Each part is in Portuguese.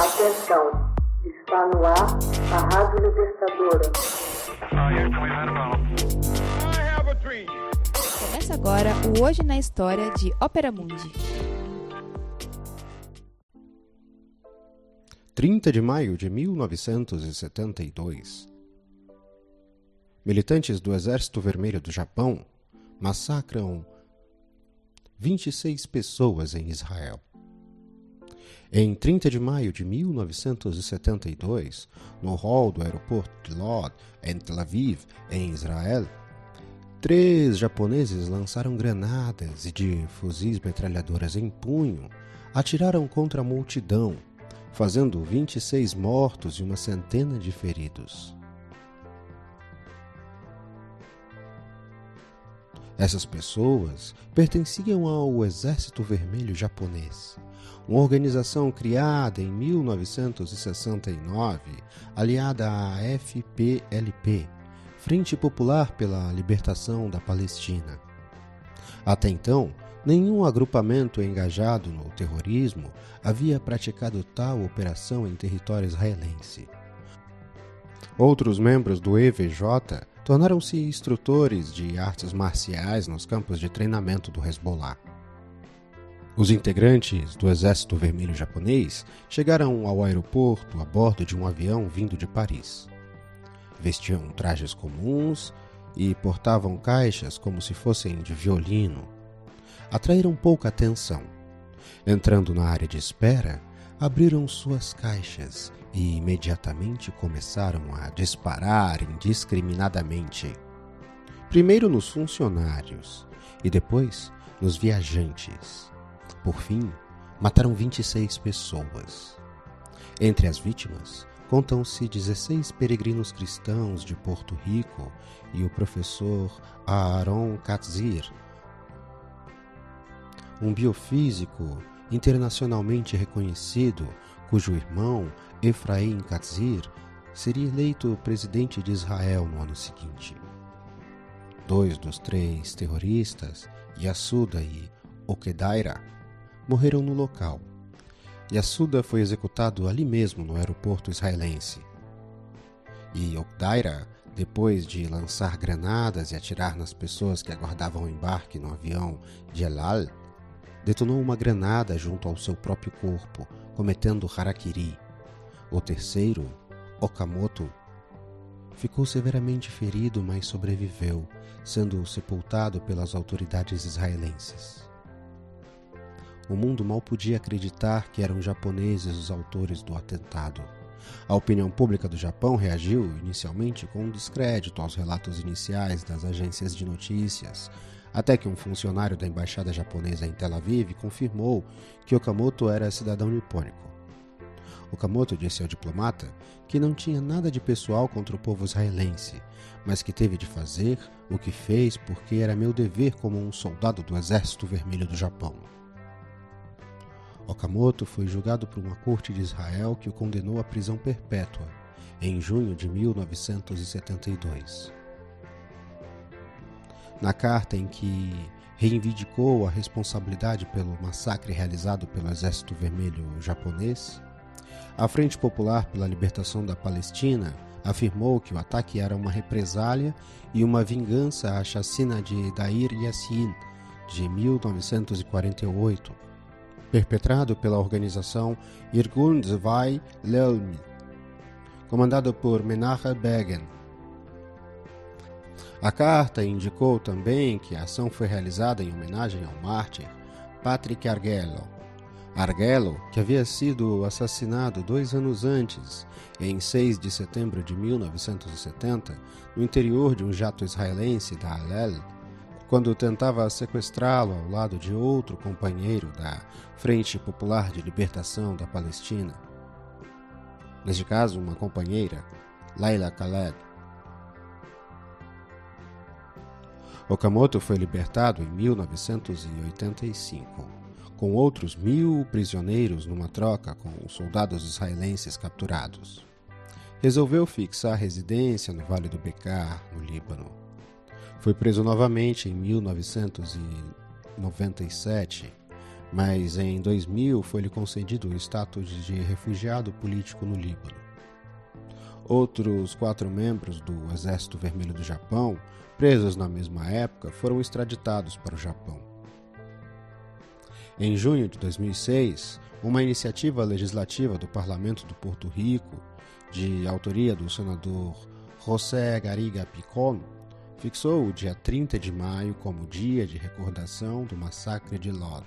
Atenção, está no ar a Rádio Libertadora. Começa agora o Hoje na História de Ópera Mundi. 30 de maio de 1972. Militantes do Exército Vermelho do Japão massacram 26 pessoas em Israel. Em 30 de maio de 1972, no hall do aeroporto de Lod, em Tel Aviv, em Israel, três japoneses lançaram granadas e de fuzis metralhadoras em punho atiraram contra a multidão, fazendo 26 mortos e uma centena de feridos. Essas pessoas pertenciam ao Exército Vermelho Japonês, uma organização criada em 1969, aliada à FPLP, Frente Popular pela Libertação da Palestina. Até então, nenhum agrupamento engajado no terrorismo havia praticado tal operação em território israelense. Outros membros do EVJ tornaram-se instrutores de artes marciais nos campos de treinamento do Hezbollah. Os integrantes do Exército Vermelho Japonês chegaram ao aeroporto a bordo de um avião vindo de Paris. Vestiam trajes comuns e portavam caixas como se fossem de violino. Atraíram pouca atenção. Entrando na área de espera, abriram suas caixas e imediatamente começaram a disparar indiscriminadamente. Primeiro nos funcionários e depois nos viajantes. Por fim, mataram 26 pessoas. Entre as vítimas, contam-se 16 peregrinos cristãos de Porto Rico e o professor Aaron Katzir, um biofísico internacionalmente reconhecido, cujo irmão, Efraim Katzir, seria eleito presidente de Israel no ano seguinte. Dois dos três terroristas, Yassuda e Okedaira, morreram no local. Yassuda foi executado ali mesmo no aeroporto israelense. E Okedaira, depois de lançar granadas e atirar nas pessoas que aguardavam o embarque no avião de El Al, detonou uma granada junto ao seu próprio corpo, cometendo harakiri. O terceiro, Okamoto, ficou severamente ferido, mas sobreviveu, sendo sepultado pelas autoridades israelenses. O mundo mal podia acreditar que eram japoneses os autores do atentado. A opinião pública do Japão reagiu inicialmente com descrédito aos relatos iniciais das agências de notícias, até que um funcionário da embaixada japonesa em Tel Aviv confirmou que Okamoto era cidadão nipônico. Okamoto disse ao diplomata que não tinha nada de pessoal contra o povo israelense, mas que teve de fazer o que fez porque era meu dever como um soldado do Exército Vermelho do Japão. Okamoto foi julgado por uma corte de Israel que o condenou à prisão perpétua em junho de 1972 na carta em que reivindicou a responsabilidade pelo massacre realizado pelo Exército Vermelho japonês, a Frente Popular pela Libertação da Palestina afirmou que o ataque era uma represália e uma vingança à chacina de Dair Yassin de 1948, perpetrado pela organização Irgun Zvai Leumi, comandada por Menachem Begin, a carta indicou também que a ação foi realizada em homenagem ao mártir Patrick Argello. Argello, que havia sido assassinado dois anos antes, em 6 de setembro de 1970, no interior de um jato israelense da Alel, quando tentava sequestrá-lo ao lado de outro companheiro da Frente Popular de Libertação da Palestina. Neste caso, uma companheira, Laila Khaled. Okamoto foi libertado em 1985, com outros mil prisioneiros numa troca com os soldados israelenses capturados. Resolveu fixar residência no Vale do Becar, no Líbano. Foi preso novamente em 1997, mas em 2000 foi-lhe concedido o status de refugiado político no Líbano. Outros quatro membros do Exército Vermelho do Japão, presos na mesma época, foram extraditados para o Japão. Em junho de 2006, uma iniciativa legislativa do Parlamento do Porto Rico, de autoria do senador José Gariga Picon, fixou o dia 30 de maio como dia de recordação do massacre de Lod.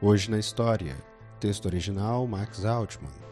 Hoje na História, texto original Max Altman,